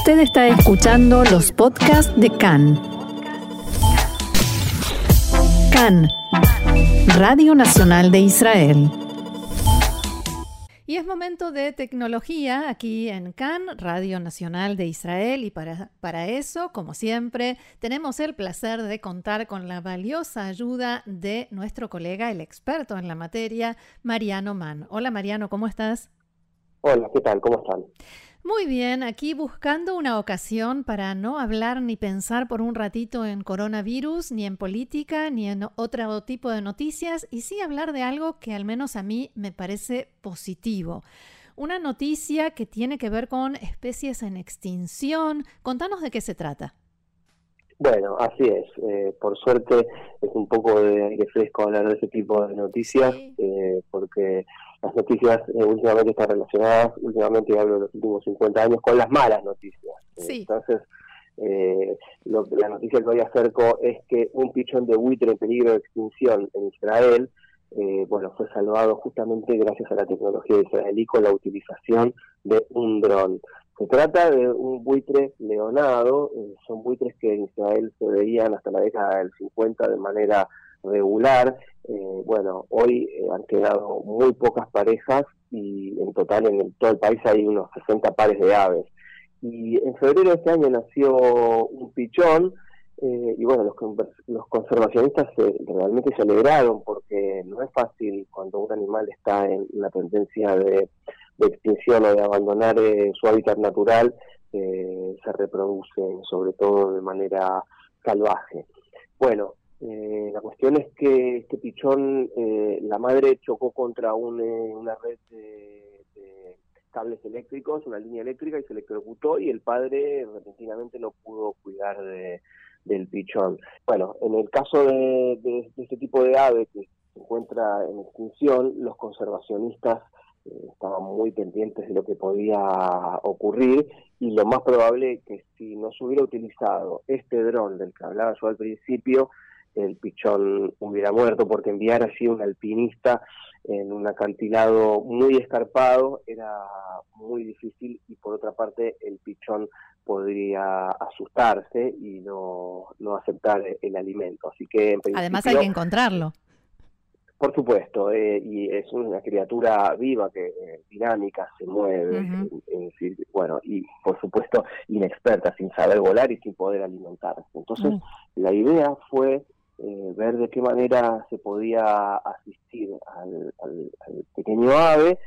Usted está escuchando los podcasts de CAN. CAN, Radio Nacional de Israel. Y es momento de tecnología aquí en CAN, Radio Nacional de Israel, y para, para, eso, como siempre, tenemos el placer de contar con la valiosa ayuda de nuestro colega, el experto en la materia, Mariano Mann. Hola Mariano, ¿cómo estás? Hola, ¿qué tal? ¿Cómo están? Muy bien, aquí buscando una ocasión para no hablar ni pensar por un ratito en coronavirus, ni en política, ni en otro tipo de noticias, y sí hablar de algo que al menos a mí me parece positivo. Una noticia que tiene que ver con especies en extinción. Contanos de qué se trata. Bueno, así es. Eh, por suerte es un poco de aire fresco hablar de ese tipo de noticias, eh, porque las noticias eh, últimamente están relacionadas, últimamente hablo de los últimos 50 años, con las malas noticias. Entonces, la noticia que hoy acerco es que un pichón de buitre en peligro de extinción en Israel, bueno, fue salvado justamente gracias a la tecnología israelí con la utilización de un dron. Se trata de un buitre leonado, eh, son buitres que en Israel se veían hasta la década del 50 de manera regular. Eh, bueno, hoy eh, han quedado muy pocas parejas y en total en todo el país hay unos 60 pares de aves. Y en febrero de este año nació un pichón y bueno, los, los conservacionistas realmente se alegraron porque no es fácil cuando un animal está en la tendencia de extinción o de abandonar eh, su hábitat natural eh, se reproducen, sobre todo de manera salvaje. Bueno, eh, la cuestión es que este pichón, la madre chocó contra una red de, cables eléctricos, una línea eléctrica y se electrocutó y el padre repentinamente no pudo cuidar de, del pichón. Bueno, en el caso de, de este tipo de ave que se encuentra en extinción, los conservacionistas estaban muy pendientes de lo que podía ocurrir y lo más probable es que si no se hubiera utilizado este dron del que hablaba yo al principio, el pichón hubiera muerto porque enviar así un alpinista en un acantilado muy escarpado era muy difícil y por otra parte el pichón podría asustarse y no, no aceptar el alimento. Así que además hay que encontrarlo. Por supuesto, eh, y es una criatura viva que eh, dinámica, se mueve, bueno, y por supuesto inexperta, sin saber volar y sin poder alimentarse. Entonces, la idea fue eh, ver de qué manera se podía asistir al, pequeño ave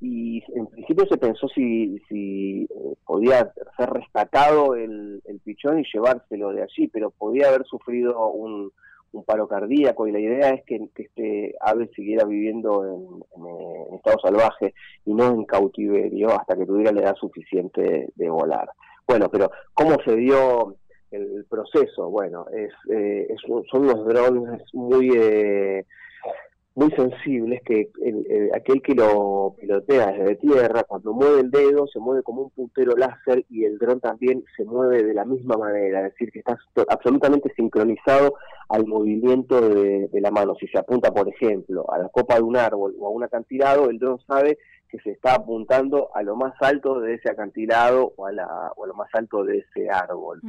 y en principio se pensó si, si podía ser rescatado el, el pichón y llevárselo de allí, pero podía haber sufrido un paro cardíaco y la idea es que, este ave siguiera viviendo en, estado salvaje y no en cautiverio hasta que tuviera la edad suficiente de volar. Bueno, pero ¿cómo se dio el proceso? Bueno, es, eh, son unos drones muy... Eh, muy sensibles que aquel que lo pilotea desde tierra, cuando mueve el dedo, se mueve como un puntero láser y el dron también se mueve de la misma manera, es decir, que está absolutamente sincronizado al movimiento de, la mano. Si se apunta, por ejemplo, a la copa de un árbol o a un acantilado, el dron sabe que se está apuntando a lo más alto de ese acantilado o a, la, o a lo más alto de ese árbol.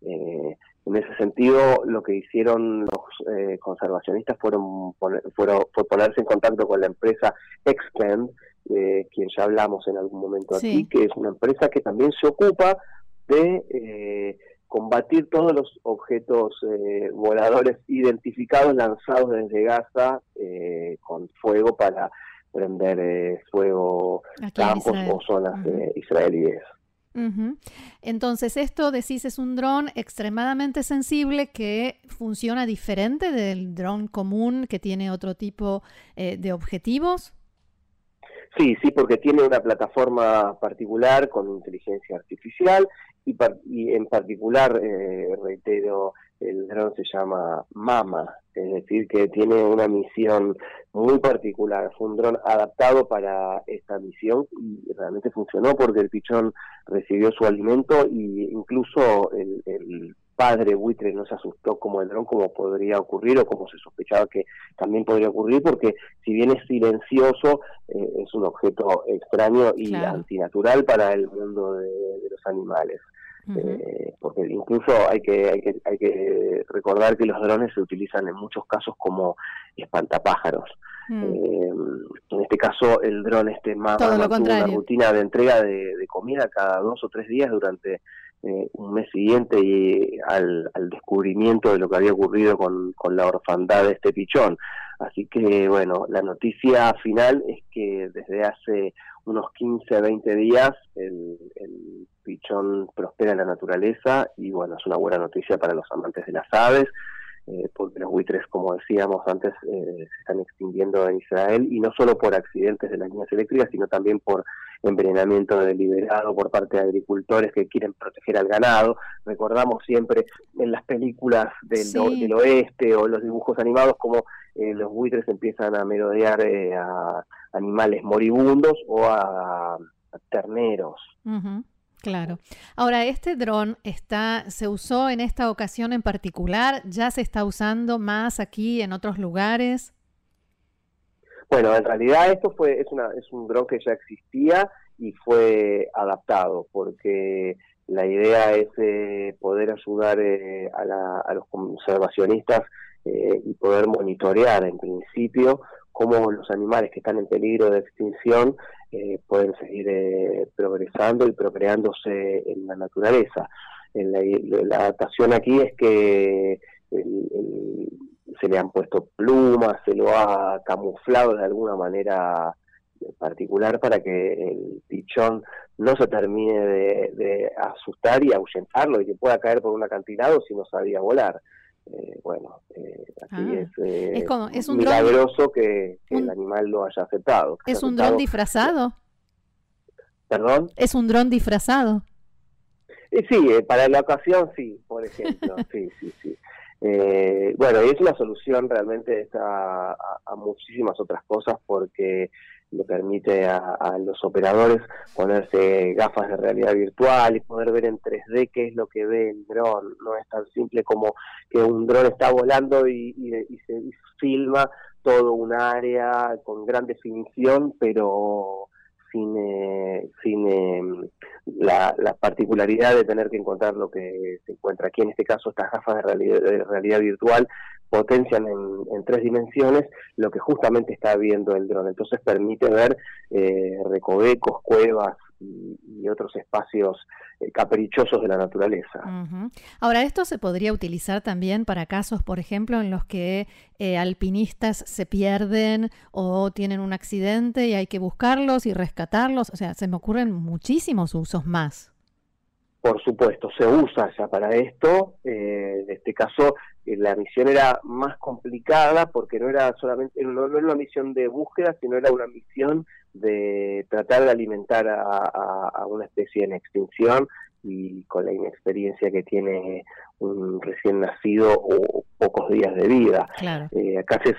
Eh, en ese sentido, lo que hicieron los eh, conservacionistas fueron, fueron fue ponerse en contacto con la empresa Expend, eh, quien ya hablamos en algún momento aquí, que es una empresa que también se ocupa de eh, combatir todos los objetos eh, voladores identificados lanzados desde Gaza con fuego para prender fuego campos o zonas israelíes. Entonces, esto decís es un dron extremadamente sensible que funciona diferente del dron común que tiene otro tipo eh, de objetivos. Sí, sí, porque tiene una plataforma particular con inteligencia artificial y, y en particular, eh, reitero, el dron se llama Mama, es decir, que tiene una misión muy particular. Fue un dron adaptado para esta misión y realmente funcionó porque el pichón recibió su alimento e incluso el, el padre buitre no se asustó como el dron como podría ocurrir o como se sospechaba que también podría ocurrir porque si bien es silencioso eh, es un objeto extraño y antinatural para el mundo de, los animales. Eh, porque incluso hay que, hay, que, hay que recordar que los drones se utilizan en muchos casos como espantapájaros. Mm. Eh, en este caso, el dron este más una rutina de entrega de, comida cada dos o tres días durante eh, un mes siguiente y al, descubrimiento de lo que había ocurrido con, con la orfandad de este pichón. Así que, bueno, la noticia final es que desde hace unos 15, 20 días el, prospera en la naturaleza y, bueno, es una buena noticia para los amantes de las aves. Eh, porque los buitres, como decíamos antes, eh, se están extinguiendo en Israel y no solo por accidentes de las líneas eléctricas, sino también por envenenamiento deliberado por parte de agricultores que quieren proteger al ganado. Recordamos siempre en las películas del, del oeste o los dibujos animados como eh, los buitres empiezan a merodear eh, a animales moribundos o a, terneros. Claro. Ahora, este dron está, se usó en esta ocasión en particular, ya se está usando más aquí en otros lugares. Bueno, en realidad esto fue es, una, es un dron que ya existía y fue adaptado porque la idea es eh, poder ayudar a, a, los conservacionistas eh, y poder monitorear en principio cómo los animales que están en peligro de extinción eh, pueden seguir eh, progresando y procreándose en la naturaleza. la, adaptación aquí es que se le han puesto plumas, se lo ha camuflado de alguna manera particular para que el pichón no se termine de, de asustar y ahuyentarlo y que pueda caer por un acantilado si no sabía volar. Eh, bueno, eh, así ah, es, eh, es, un milagroso que, el animal lo haya aceptado. ¿Es un dron disfrazado? ¿Perdón? ¿Es un dron disfrazado? sí, para la ocasión sí, por ejemplo, sí, sí, sí. bueno, y es una solución realmente a, a, muchísimas otras cosas porque le permite a, los operadores ponerse gafas de realidad virtual y poder ver en 3D qué es lo que ve el dron. No es tan simple como que un dron está volando y, se filma todo un área con gran definición, pero sin, eh, sin em, la, particularidad de tener que encontrar lo que se encuentra aquí. En este caso, estas gafas de realidad virtual potencian en, tres dimensiones lo que justamente está viendo el dron. Entonces permite ver eh, recovecos, cuevas y, otros espacios eh, caprichosos de la naturaleza. Ahora, esto se podría utilizar también para casos, por ejemplo, en los que eh, alpinistas se pierden o tienen un accidente y hay que buscarlos y rescatarlos. O sea, se me ocurren muchísimos usos más. Por supuesto, se usa ya para esto. en este caso, eh, la misión era más complicada porque no era solamente no, era una misión de búsqueda sino era una misión de tratar de alimentar a, una especie en extinción y con la inexperiencia que tiene un recién nacido o pocos días de vida. Eh, acá se,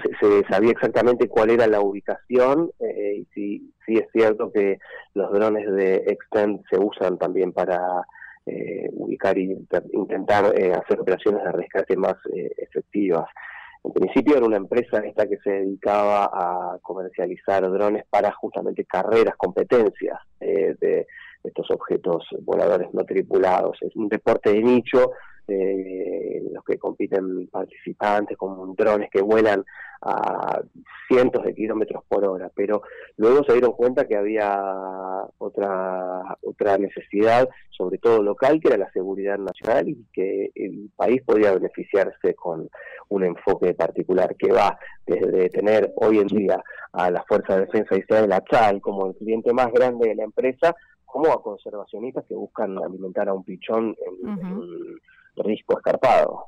sabía exactamente cuál era la ubicación eh, y sí, sí es cierto que los drones de Extend se usan también para eh, ubicar y intentar eh, hacer operaciones de rescate más eh, efectivas. En principio era una empresa esta que se dedicaba a comercializar drones para justamente carreras, competencias de estos objetos voladores no tripulados. Es un deporte de nicho eh, en los que compiten participantes con drones que vuelan a cientos de kilómetros por hora, pero luego se dieron cuenta que había otra otra necesidad, sobre todo local, que era la seguridad nacional y que el país podía beneficiarse con un enfoque particular que va desde tener hoy en día a la Fuerza de Defensa Israel, la CHAL, como el cliente más grande de la empresa, como a conservacionistas que buscan alimentar a un pichón en, risco escarpado.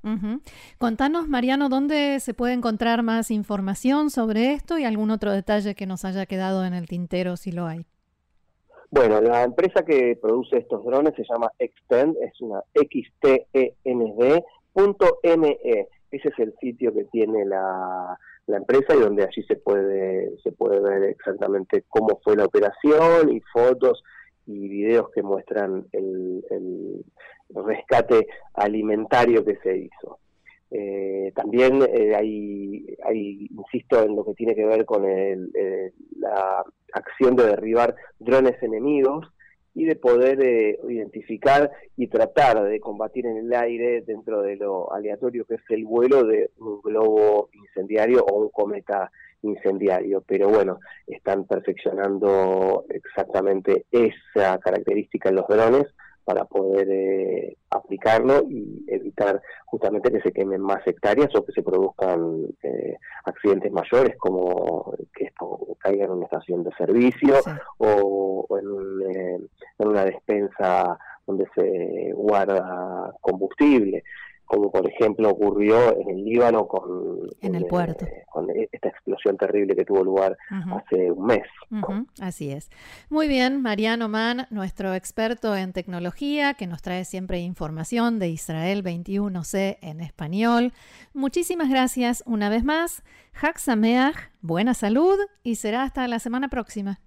Contanos, Mariano, dónde se puede encontrar más información sobre esto y algún otro detalle que nos haya quedado en el tintero, si lo hay. Bueno, la empresa que produce estos drones se llama Extend, es una xtend.me. Ese es el sitio que tiene la, la empresa y donde allí se puede se puede ver exactamente cómo fue la operación y fotos y videos que muestran el, rescate alimentario que se hizo. Eh, también eh, hay, insisto, en lo que tiene que ver con el, la acción de derribar drones enemigos y de poder eh, identificar y tratar de combatir en el aire dentro de lo aleatorio que es el vuelo de un globo incendiario o un cometa incendiario. Pero bueno, están perfeccionando exactamente esa característica en los drones para poder eh, aplicarlo y evitar justamente que se quemen más hectáreas o que se produzcan eh, accidentes mayores como que esto caiga en una estación de servicio o, en, eh, en una despensa donde se guarda combustible como por ejemplo ocurrió en el Líbano con, en el puerto. Eh, con esta explosión terrible que tuvo lugar hace un mes. Así es. Muy bien, Mariano Mann, nuestro experto en tecnología, que nos trae siempre información de Israel 21C en español. Muchísimas gracias una vez más. Sameach, buena salud y será hasta la semana próxima.